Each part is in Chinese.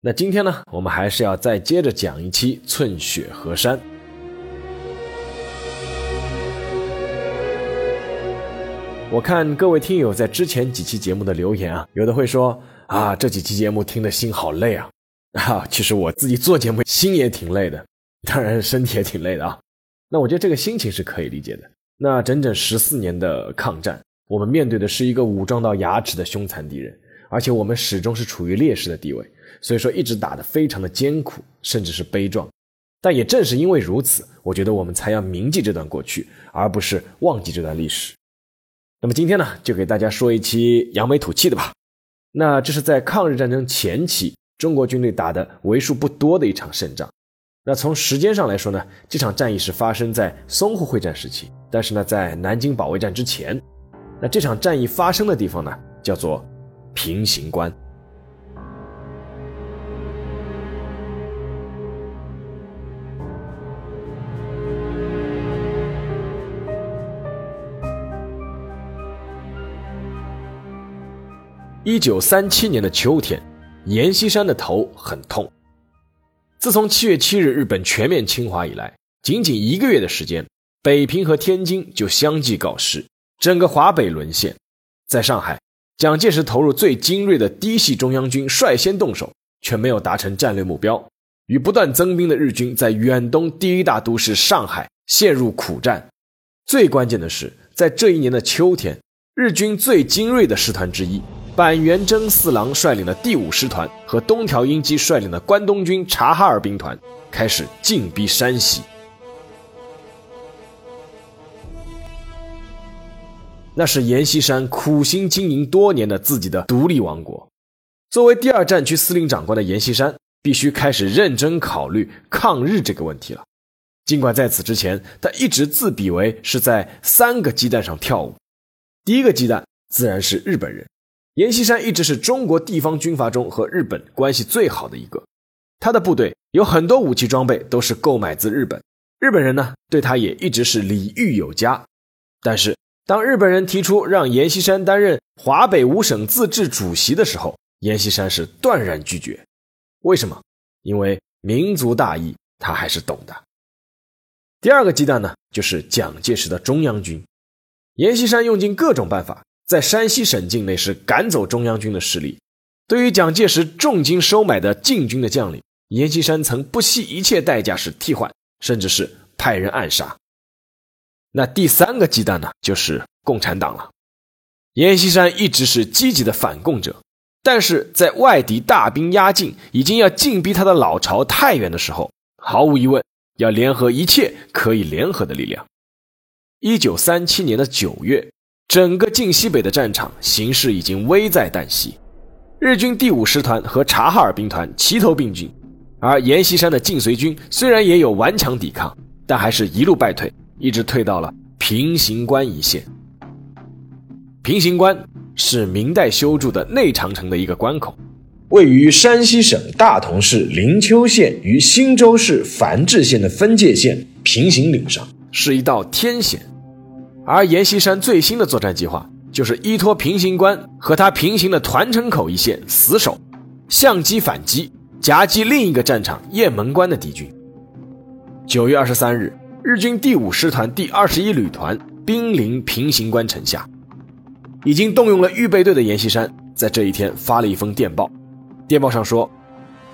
那今天呢，我们还是要再接着讲一期《寸雪河山》。我看各位听友在之前几期节目的留言啊，有的会说啊，这几期节目听的心好累啊。啊，其实我自己做节目心也挺累的，当然身体也挺累的啊。那我觉得这个心情是可以理解的。那整整十四年的抗战，我们面对的是一个武装到牙齿的凶残敌人，而且我们始终是处于劣势的地位，所以说一直打得非常的艰苦，甚至是悲壮。但也正是因为如此，我觉得我们才要铭记这段过去，而不是忘记这段历史。那么今天呢，就给大家说一期扬眉吐气的吧。那这是在抗日战争前期，中国军队打的为数不多的一场胜仗。那从时间上来说呢，这场战役是发生在淞沪会战时期，但是呢，在南京保卫战之前。那这场战役发生的地方呢，叫做平型关。一九三七年的秋天，阎锡山的头很痛。自从七月七日日本全面侵华以来，仅仅一个月的时间，北平和天津就相继告失，整个华北沦陷。在上海，蒋介石投入最精锐的嫡系中央军率先动手，却没有达成战略目标，与不断增兵的日军在远东第一大都市上海陷入苦战。最关键的是，在这一年的秋天，日军最精锐的师团之一。板垣征四郎率领的第五师团和东条英机率领的关东军察哈尔兵团开始进逼山西。那是阎锡山苦心经营多年的自己的独立王国。作为第二战区司令长官的阎锡山，必须开始认真考虑抗日这个问题了。尽管在此之前，他一直自比为是在三个鸡蛋上跳舞。第一个鸡蛋自然是日本人。阎锡山一直是中国地方军阀中和日本关系最好的一个，他的部队有很多武器装备都是购买自日本，日本人呢对他也一直是礼遇有加。但是当日本人提出让阎锡山担任华北五省自治主席的时候，阎锡山是断然拒绝。为什么？因为民族大义他还是懂的。第二个鸡蛋呢，就是蒋介石的中央军，阎锡山用尽各种办法。在山西省境内是赶走中央军的势力。对于蒋介石重金收买的禁军的将领，阎锡山曾不惜一切代价是替换，甚至是派人暗杀。那第三个鸡蛋呢，就是共产党了。阎锡山一直是积极的反共者，但是在外敌大兵压境，已经要进逼他的老巢太原的时候，毫无疑问要联合一切可以联合的力量。一九三七年的九月。整个晋西北的战场形势已经危在旦夕，日军第五师团和察哈尔兵团齐头并进，而阎锡山的晋绥军虽然也有顽强抵抗，但还是一路败退，一直退到了平型关一线。平型关是明代修筑的内长城的一个关口，位于山西省大同市灵丘县与忻州市繁峙县的分界线平行岭上，是一道天险。而阎锡山最新的作战计划，就是依托平型关和他平行的团城口一线死守，相机反击，夹击另一个战场雁门关的敌军。九月二十三日，日军第五师团第二十一旅团兵临平型关城下，已经动用了预备队的阎锡山，在这一天发了一封电报，电报上说：“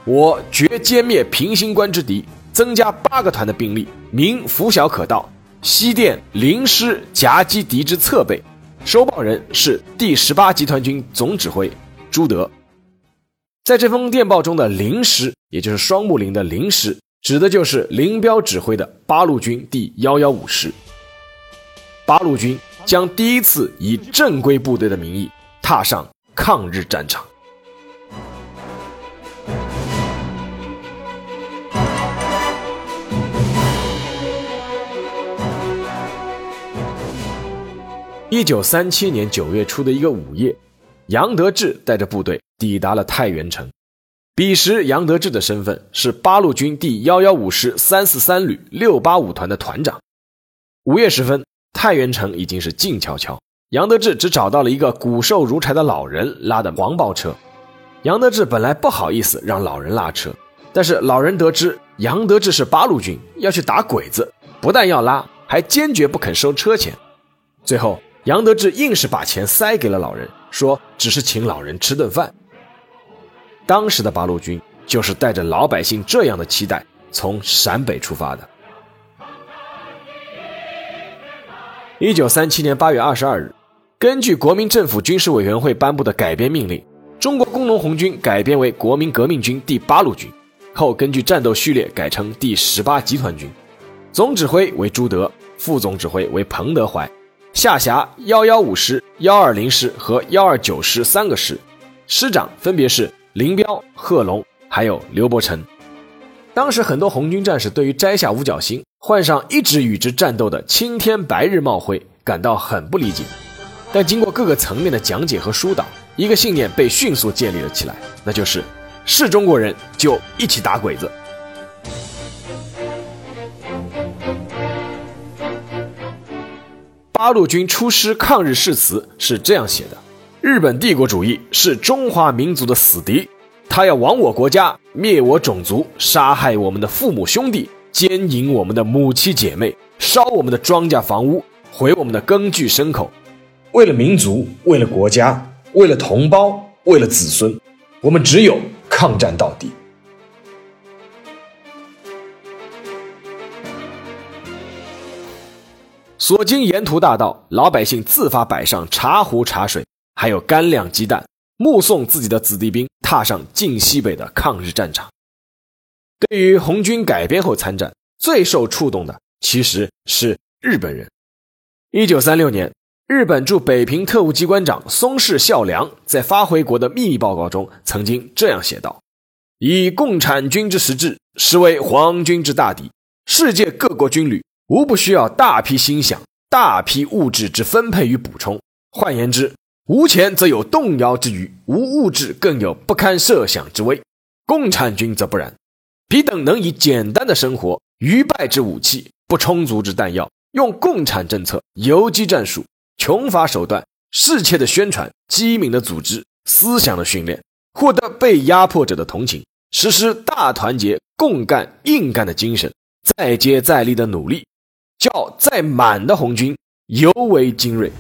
我决歼灭平型关之敌，增加八个团的兵力，明拂晓可到。”西电临师夹击敌之侧背，收报人是第十八集团军总指挥朱德。在这封电报中的临师，也就是双木林的临师，指的就是林彪指挥的八路军第幺幺五师。八路军将第一次以正规部队的名义踏上抗日战场。一九三七年九月初的一个午夜，杨得志带着部队抵达了太原城。彼时，杨得志的身份是八路军第幺幺五师三四三旅六八五团的团长。午夜时分，太原城已经是静悄悄。杨得志只找到了一个骨瘦如柴的老人拉的黄包车。杨得志本来不好意思让老人拉车，但是老人得知杨得志是八路军要去打鬼子，不但要拉，还坚决不肯收车钱。最后，杨得志硬是把钱塞给了老人，说只是请老人吃顿饭。当时的八路军就是带着老百姓这样的期待，从陕北出发的。一九三七年八月二十二日，根据国民政府军事委员会颁布的改编命令。中国工农红军改编为国民革命军第八路军，后根据战斗序列改称第十八集团军，总指挥为朱德，副总指挥为彭德怀，下辖幺幺五师、幺二零师和幺二九师三个师，师长分别是林彪、贺龙，还有刘伯承。当时很多红军战士对于摘下五角星，换上一直与之战斗的青天白日帽徽感到很不理解，但经过各个层面的讲解和疏导。一个信念被迅速建立了起来，那就是是中国人就一起打鬼子。八路军出师抗日誓词是这样写的：日本帝国主义是中华民族的死敌，他要亡我国家，灭我种族，杀害我们的父母兄弟，奸淫我们的母妻姐妹，烧我们的庄稼房屋，毁我们的耕具牲口。为了民族，为了国家。为了同胞，为了子孙，我们只有抗战到底。所经沿途大道，老百姓自发摆上茶壶茶水，还有干粮鸡蛋，目送自己的子弟兵踏上晋西北的抗日战场。对于红军改编后参战，最受触动的其实是日本人。一九三六年。日本驻北平特务机关长松市孝良在发回国的秘密报告中曾经这样写道：“以共产军之实质，实为皇军之大敌。世界各国军旅无不需要大批心想、大批物质之分配与补充。换言之，无钱则有动摇之余，无物质更有不堪设想之危。共产军则不然，彼等能以简单的生活、愚败之武器、不充足之弹药，用共产政策、游击战术。”穷乏手段、世切的宣传、机敏的组织、思想的训练，获得被压迫者的同情，实施大团结、共干、硬干的精神，再接再厉的努力，叫再满的红军尤为精锐。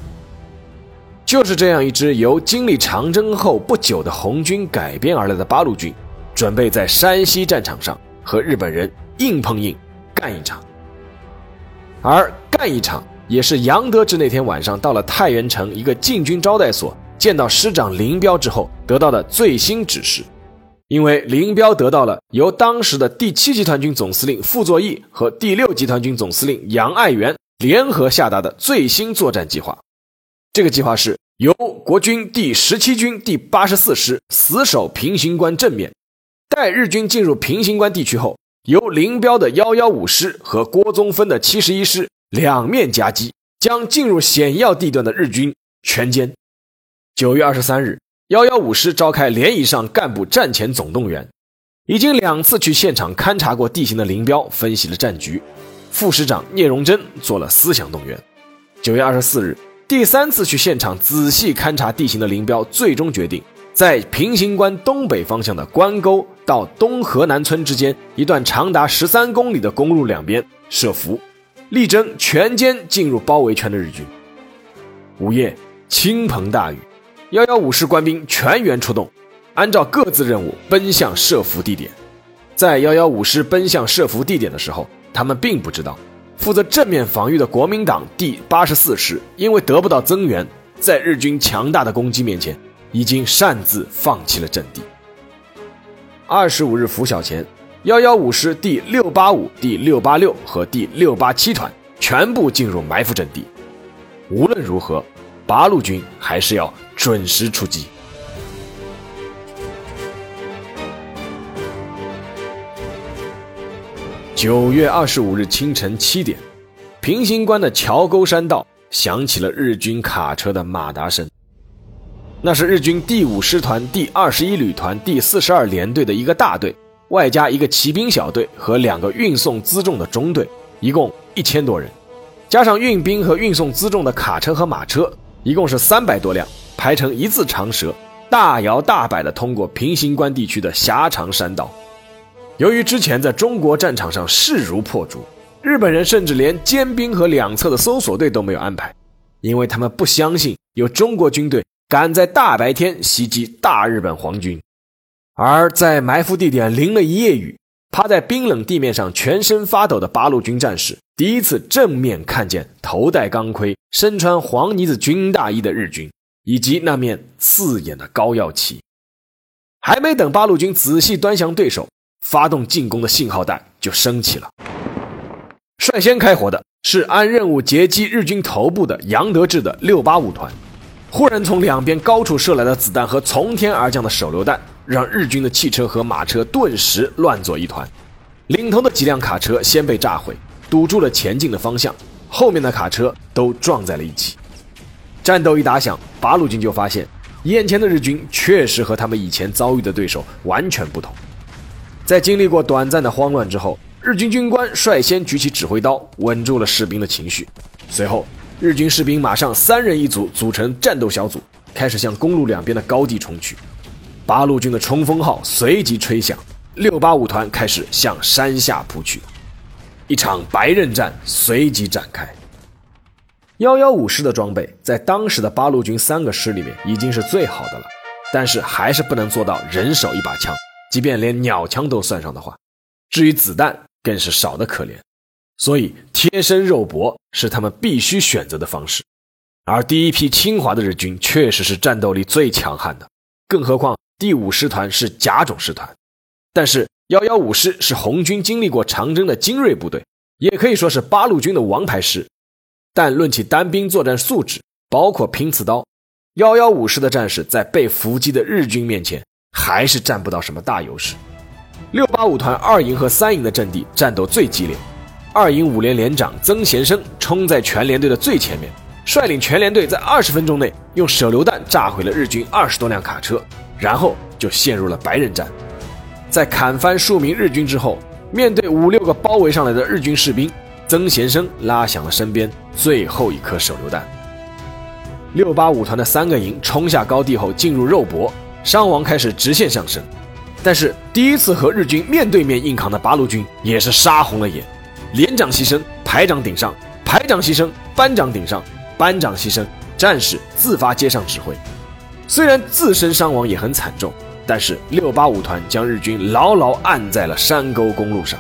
就是这样一支由经历长征后不久的红军改编而来的八路军，准备在山西战场上和日本人硬碰硬，干一场。而干一场。也是杨得志那天晚上到了太原城一个禁军招待所，见到师长林彪之后得到的最新指示。因为林彪得到了由当时的第七集团军总司令傅作义和第六集团军总司令杨爱元联合下达的最新作战计划。这个计划是由国军第十七军第八十四师死守平型关正面，待日军进入平型关地区后，由林彪的幺幺五师和郭宗峰的七十一师。两面夹击，将进入险要地段的日军全歼。九月二十三日，幺幺五师召开连以上干部战前总动员。已经两次去现场勘察过地形的林彪分析了战局，副师长聂荣臻做了思想动员。九月二十四日，第三次去现场仔细勘察地形的林彪最终决定，在平型关东北方向的关沟到东河南村之间一段长达十三公里的公路两边设伏。力争全歼进入包围圈的日军。午夜，倾盆大雨，幺幺五师官兵全员出动，按照各自任务奔向设伏地点。在幺幺五师奔向设伏地点的时候，他们并不知道，负责正面防御的国民党第八十四师因为得不到增援，在日军强大的攻击面前，已经擅自放弃了阵地。二十五日拂晓前。幺幺五师第六八五、第六八六和第六八七团全部进入埋伏阵地。无论如何，八路军还是要准时出击。九月二十五日清晨七点，平型关的桥沟山道响起了日军卡车的马达声。那是日军第五师团第二十一旅团第四十二联队的一个大队，外加一个骑兵小队和两个运送辎重的中队，一共一千多人，加上运兵和运送辎重的卡车和马车，一共是三百多辆，排成一字长蛇，大摇大摆地通过平型关地区的狭长山道。由于之前在中国战场上势如破竹，日本人甚至连尖兵和两侧的搜索队都没有安排，因为他们不相信有中国军队。敢在大白天袭击大日本皇军，而在埋伏地点淋了一夜雨、趴在冰冷地面上全身发抖的八路军战士，第一次正面看见头戴钢盔、身穿黄呢子军大衣的日军，以及那面刺眼的膏药旗。还没等八路军仔细端详对手，发动进攻的信号弹就升起了。率先开火的是按任务截击日军头部的杨德志的六八五团。忽然从两边高处射来的子弹和从天而降的手榴弹，让日军的汽车和马车顿时乱作一团。领头的几辆卡车先被炸毁，堵住了前进的方向；后面的卡车都撞在了一起。战斗一打响，八路军就发现，眼前的日军确实和他们以前遭遇的对手完全不同。在经历过短暂的慌乱之后，日军军官率先举起指挥刀，稳住了士兵的情绪。随后。日军士兵马上三人一组组成战斗小组，开始向公路两边的高地冲去。八路军的冲锋号随即吹响，六八五团开始向山下扑去。一场白刃战随即展开。幺幺五师的装备在当时的八路军三个师里面已经是最好的了，但是还是不能做到人手一把枪，即便连鸟枪都算上的话，至于子弹更是少得可怜。所以，贴身肉搏是他们必须选择的方式。而第一批侵华的日军确实是战斗力最强悍的，更何况第五师团是甲种师团。但是，幺幺五师是红军经历过长征的精锐部队，也可以说是八路军的王牌师。但论起单兵作战素质，包括拼刺刀，幺幺五师的战士在被伏击的日军面前还是占不到什么大优势。六八五团二营和三营的阵地战斗最激烈。二营五连连长曾贤生冲在全连队的最前面，率领全连队在二十分钟内用手榴弹炸毁了日军二十多辆卡车，然后就陷入了白刃战。在砍翻数名日军之后，面对五六个包围上来的日军士兵，曾贤生拉响了身边最后一颗手榴弹。六八五团的三个营冲下高地后进入肉搏，伤亡开始直线上升。但是第一次和日军面对面硬扛的八路军也是杀红了眼。连长牺牲，排长顶上；排长牺牲，班长顶上；班长牺牲，战士自发接上指挥。虽然自身伤亡也很惨重，但是六八五团将日军牢牢按在了山沟公路上。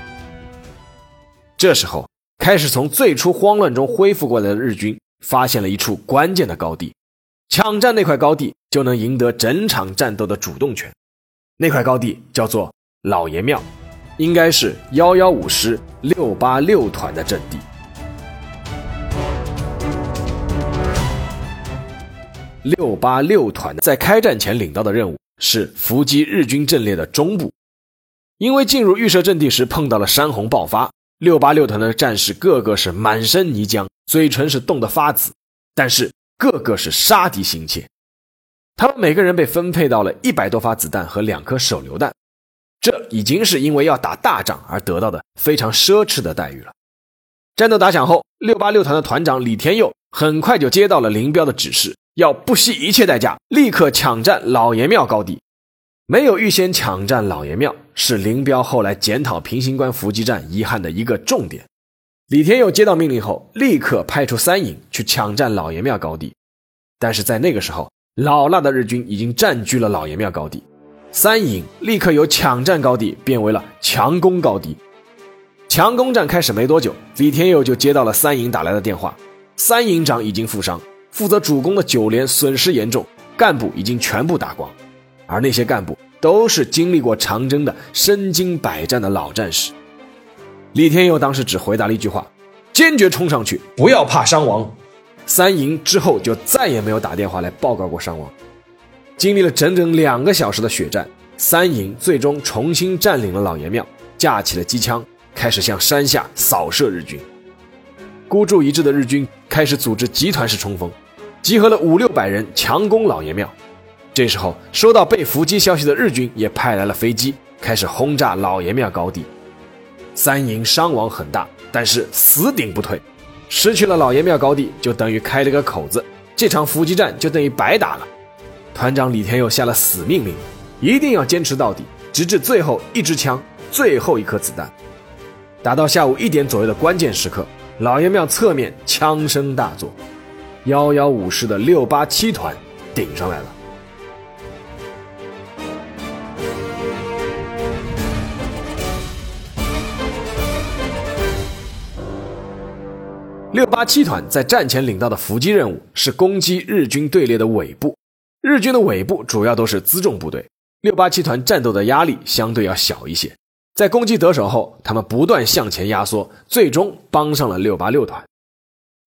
这时候，开始从最初慌乱中恢复过来的日军发现了一处关键的高地，抢占那块高地就能赢得整场战斗的主动权。那块高地叫做老爷庙。应该是幺幺五师六八六团的阵地。六八六团在开战前领到的任务是伏击日军阵列的中部，因为进入预设阵地时碰到了山洪爆发，六八六团的战士个个是满身泥浆，嘴唇是冻得发紫，但是个个是杀敌心切。他们每个人被分配到了一百多发子弹和两颗手榴弹。这已经是因为要打大仗而得到的非常奢侈的待遇了。战斗打响后，六八六团的团长李天佑很快就接到了林彪的指示，要不惜一切代价立刻抢占老爷庙高地。没有预先抢占老爷庙，是林彪后来检讨平型关伏击战遗憾的一个重点。李天佑接到命令后，立刻派出三营去抢占老爷庙高地。但是在那个时候，老辣的日军已经占据了老爷庙高地。三营立刻由抢占高地变为了强攻高地。强攻战开始没多久，李天佑就接到了三营打来的电话，三营长已经负伤，负责主攻的九连损失严重，干部已经全部打光，而那些干部都是经历过长征的身经百战的老战士。李天佑当时只回答了一句话：“坚决冲上去，不要怕伤亡。”三营之后就再也没有打电话来报告过伤亡。经历了整整两个小时的血战，三营最终重新占领了老爷庙，架起了机枪，开始向山下扫射日军。孤注一掷的日军开始组织集团式冲锋，集合了五六百人强攻老爷庙。这时候，收到被伏击消息的日军也派来了飞机，开始轰炸老爷庙高地。三营伤亡很大，但是死顶不退。失去了老爷庙高地，就等于开了个口子，这场伏击战就等于白打了。团长李天佑下了死命令，一定要坚持到底，直至最后一支枪、最后一颗子弹。打到下午一点左右的关键时刻，老爷庙侧面枪声大作，幺幺五师的六八七团顶上来了。六八七团在战前领到的伏击任务是攻击日军队列的尾部，日军的尾部主要都是辎重部队，六八七团战斗的压力相对要小一些。在攻击得手后，他们不断向前压缩，最终帮上了六八六团。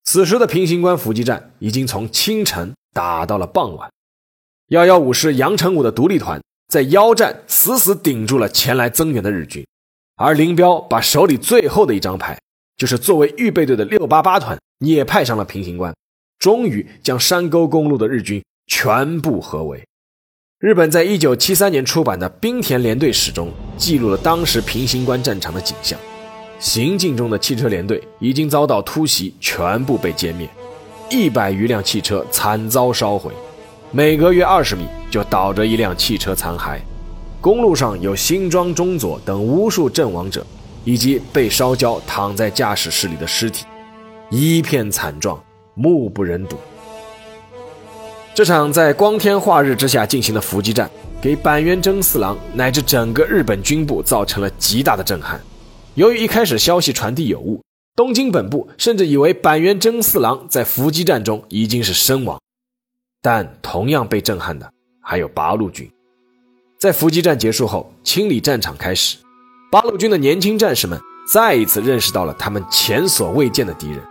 此时的平型关伏击战已经从清晨打到了傍晚，幺幺五师杨成武的独立团在腰站死死顶住了前来增援的日军，而林彪把手里最后的一张牌。就是作为预备队的六八八团也派上了平型关，终于将山沟公路的日军全部合围。日本在一九七三年出版的《冰田连队史》中记录了当时平型关战场的景象：行进中的汽车连队已经遭到突袭，全部被歼灭，一百余辆汽车惨遭烧毁，每隔约二十米就倒着一辆汽车残骸。公路上有新庄中佐等无数阵亡者。以及被烧焦躺在驾驶室里的尸体，一片惨状，目不忍睹。这场在光天化日之下进行的伏击战，给板垣征四郎乃至整个日本军部造成了极大的震撼。由于一开始消息传递有误，东京本部甚至以为板垣征四郎在伏击战中已经是身亡。但同样被震撼的还有八路军。在伏击战结束后，清理战场开始。八路军的年轻战士们再一次认识到了他们前所未见的敌人。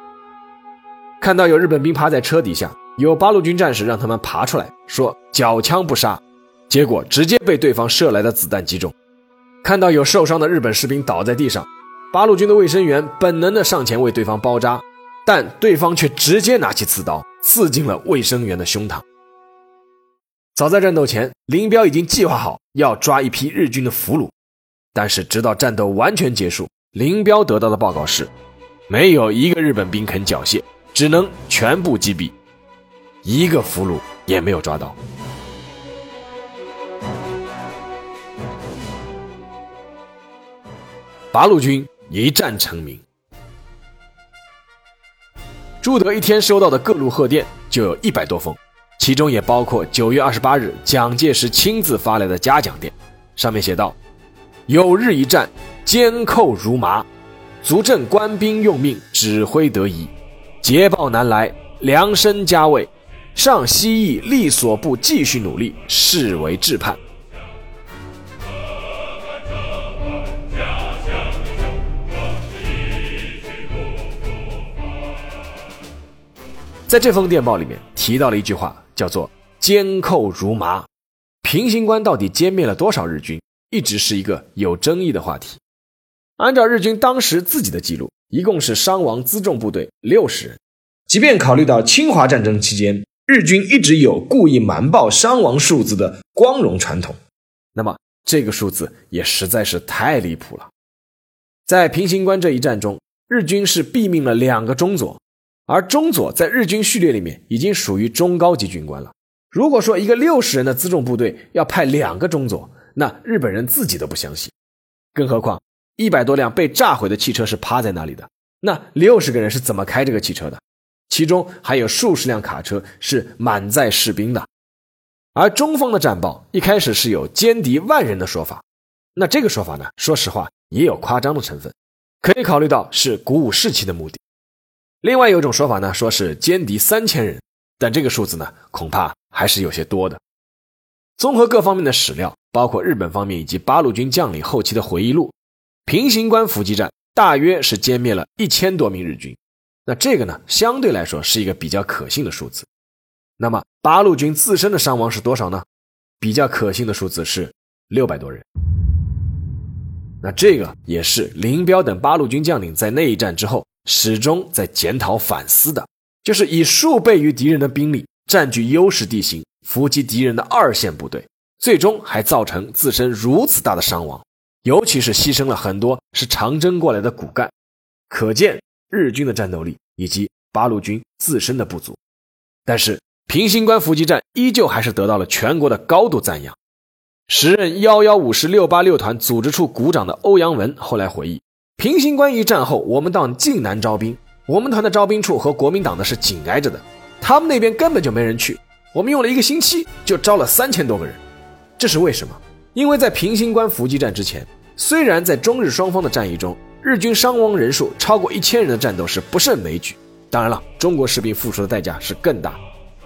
看到有日本兵趴在车底下，有八路军战士让他们爬出来，说“缴枪不杀”，结果直接被对方射来的子弹击中。看到有受伤的日本士兵倒在地上，八路军的卫生员本能的上前为对方包扎，但对方却直接拿起刺刀刺进了卫生员的胸膛。早在战斗前，林彪已经计划好要抓一批日军的俘虏。但是，直到战斗完全结束，林彪得到的报告是，没有一个日本兵肯缴械，只能全部击毙，一个俘虏也没有抓到。八路军一战成名。朱德一天收到的各路贺电就有一百多封，其中也包括九月二十八日蒋介石亲自发来的嘉奖电，上面写道。有日一战，监寇如麻，足证官兵用命，指挥得宜。捷报难来，量身加位，上西翼力所部继续努力，视为至盼。在这封电报里面提到了一句话，叫做“监寇如麻”。平型关到底歼灭了多少日军？一直是一个有争议的话题。按照日军当时自己的记录，一共是伤亡辎重部队六十人。即便考虑到侵华战争期间日军一直有故意瞒报伤亡数字的光荣传统，那么这个数字也实在是太离谱了。在平型关这一战中，日军是毙命了两个中佐，而中佐在日军序列里面已经属于中高级军官了。如果说一个六十人的辎重部队要派两个中佐，那日本人自己都不相信，更何况一百多辆被炸毁的汽车是趴在那里的，那六十个人是怎么开这个汽车的？其中还有数十辆卡车是满载士兵的。而中方的战报一开始是有歼敌万人的说法，那这个说法呢，说实话也有夸张的成分，可以考虑到是鼓舞士气的目的。另外有一种说法呢，说是歼敌三千人，但这个数字呢，恐怕还是有些多的。综合各方面的史料，包括日本方面以及八路军将领后期的回忆录，平型关伏击战大约是歼灭了一千多名日军。那这个呢，相对来说是一个比较可信的数字。那么八路军自身的伤亡是多少呢？比较可信的数字是六百多人。那这个也是林彪等八路军将领在那一战之后始终在检讨反思的，就是以数倍于敌人的兵力占据优势地形，伏击敌人的二线部队，最终还造成自身如此大的伤亡，尤其是牺牲了很多是长征过来的骨干，可见日军的战斗力以及八路军自身的不足。但是平型关伏击战依旧还是得到了全国的高度赞扬。时任幺幺五师六八六团组织处股长的欧阳文后来回忆。平型关一战后，我们到晋南招兵，我们团的招兵处和国民党的是紧挨着的，他们那边根本就没人去。我们用了一个星期就招了三千多个人，这是为什么？因为在平型关伏击战之前，虽然在中日双方的战役中，日军伤亡人数超过一千人的战斗是不胜枚举，当然了，中国士兵付出的代价是更大。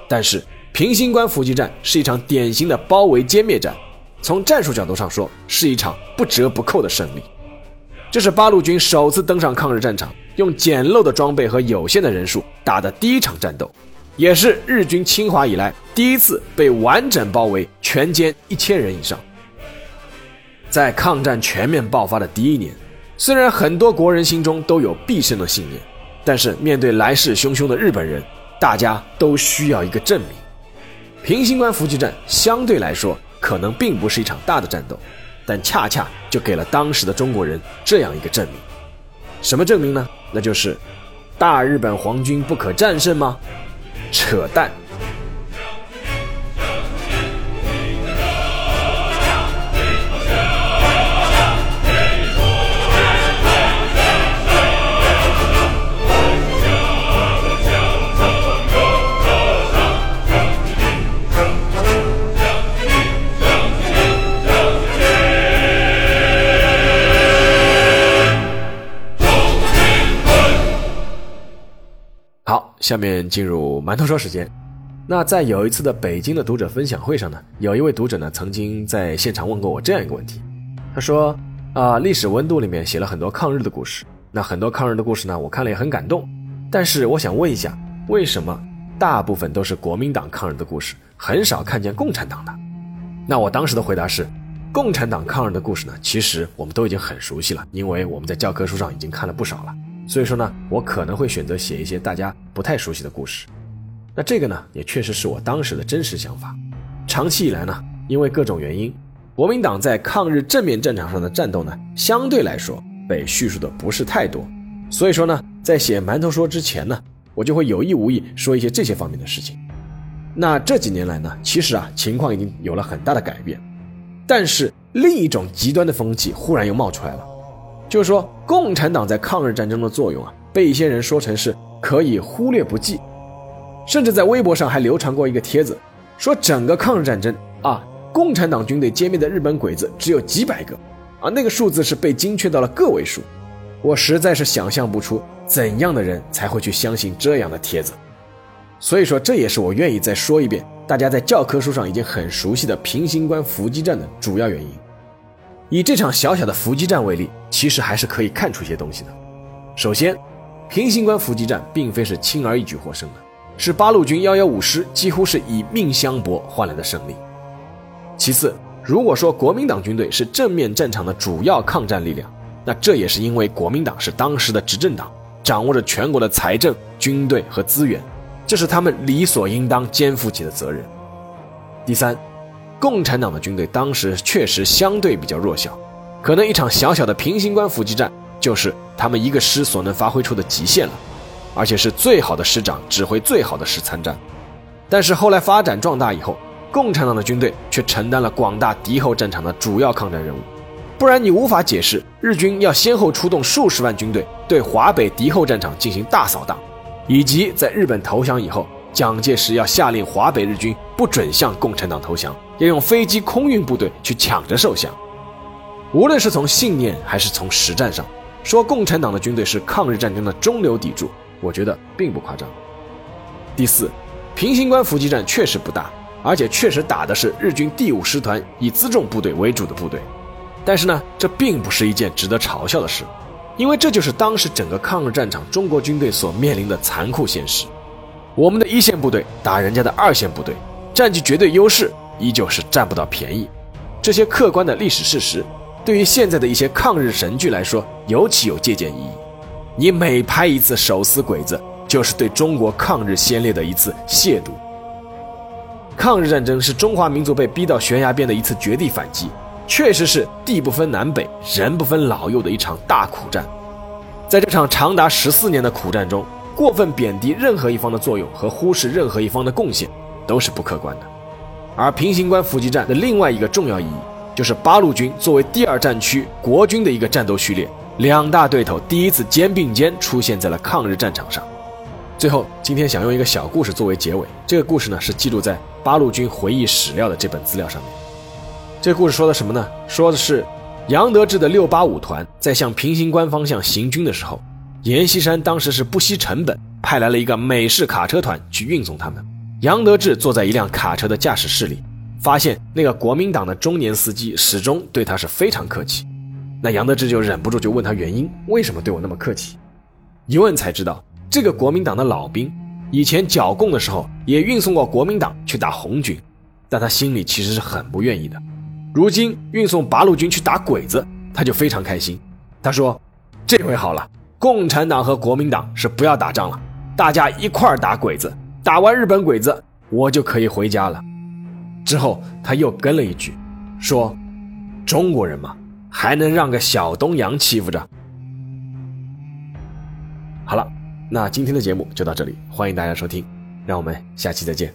但是平型关伏击战是一场典型的包围歼灭战，从战术角度上说，是一场不折不扣的胜利。这是八路军首次登上抗日战场，用简陋的装备和有限的人数打的第一场战斗，也是日军侵华以来第一次被完整包围，全歼一千人以上。在抗战全面爆发的第一年，虽然很多国人心中都有必胜的信念，但是面对来势汹汹的日本人，大家都需要一个证明。平型关伏击战相对来说可能并不是一场大的战斗。但恰恰就给了当时的中国人这样一个证明，什么证明呢？那就是大日本皇军不可战胜吗？扯淡！下面进入馒头说时间。那在有一次的北京的读者分享会上呢，有一位读者呢曾经在现场问过我这样一个问题，他说：“啊，历史温度里面写了很多抗日的故事，那很多抗日的故事呢，我看了也很感动。但是我想问一下，为什么大部分都是国民党抗日的故事，很少看见共产党的？”那我当时的回答是：共产党抗日的故事呢，其实我们都已经很熟悉了，因为我们在教科书上已经看了不少了。所以说呢，我可能会选择写一些大家不太熟悉的故事。那这个呢，也确实是我当时的真实想法。长期以来呢，因为各种原因，国民党在抗日正面战场上的战斗呢，相对来说被叙述的不是太多。所以说呢，在写馒头说之前呢，我就会有意无意说一些这些方面的事情。那这几年来呢，其实啊，情况已经有了很大的改变，但是另一种极端的风气忽然又冒出来了。就是说，共产党在抗日战争的作用啊，被一些人说成是可以忽略不计，甚至在微博上还流传过一个帖子，说整个抗日战争啊，共产党军队歼灭的日本鬼子只有几百个，啊，那个数字是被精确到了个位数。我实在是想象不出怎样的人才会去相信这样的帖子。所以说，这也是我愿意再说一遍，大家在教科书上已经很熟悉的平型关伏击战的主要原因。以这场小小的伏击战为例，其实还是可以看出些东西的。首先，平型关伏击战并非是轻而易举获胜的，是八路军幺幺五师几乎是以命相搏换来的胜利。其次，如果说国民党军队是正面战场的主要抗战力量，那这也是因为国民党是当时的执政党，掌握着全国的财政、军队和资源，这是他们理所应当肩负起的责任。第三。共产党的军队当时确实相对比较弱小，可能一场小小的平型关伏击战就是他们一个师所能发挥出的极限了，而且是最好的师长指挥最好的师参战。但是后来发展壮大以后，共产党的军队却承担了广大敌后战场的主要抗战任务，不然你无法解释日军要先后出动数十万军队对华北敌后战场进行大扫荡，以及在日本投降以后，蒋介石要下令华北日军不准向共产党投降。要用飞机、空运部队去抢着受降。无论是从信念还是从实战上，说共产党的军队是抗日战争的中流砥柱，我觉得并不夸张。第四，平型关伏击战确实不大，而且确实打的是日军第五师团以辎重部队为主的部队。但是呢，这并不是一件值得嘲笑的事，因为这就是当时整个抗日战场中国军队所面临的残酷现实。我们的一线部队打人家的二线部队，占据绝对优势。依旧是占不到便宜，这些客观的历史事实，对于现在的一些抗日神剧来说，尤其有借鉴意义。你每拍一次手撕鬼子，就是对中国抗日先烈的一次亵渎。抗日战争是中华民族被逼到悬崖边的一次绝地反击，确实是地不分南北、人不分老幼的一场大苦战。在这场长达十四年的苦战中，过分贬低任何一方的作用和忽视任何一方的贡献，都是不客观的。而平型关伏击战的另外一个重要意义，就是八路军作为第二战区国军的一个战斗序列，两大对头第一次肩并肩出现在了抗日战场上。最后，今天想用一个小故事作为结尾。这个故事呢，是记录在八路军回忆史料的这本资料上面。这故事说的什么呢？说的是。杨得志的六八五团在向平型关方向行军的时候，阎锡山当时是不惜成本派来了一个美式卡车团去运送他们。杨得志坐在一辆卡车的驾驶室里，发现那个国民党的中年司机始终对他是非常客气。那杨得志就忍不住就问他原因，为什么对我那么客气？一问才知道，这个国民党的老兵以前剿共的时候也运送过国民党去打红军，但他心里其实是很不愿意的。如今运送八路军去打鬼子，他就非常开心。他说：“这回好了，共产党和国民党是不要打仗了，大家一块儿打鬼子。打完日本鬼子，我就可以回家了。”之后他又跟了一句，说：“中国人嘛，还能让个小东洋欺负着？”好了，那今天的节目就到这里，欢迎大家收听，让我们下期再见。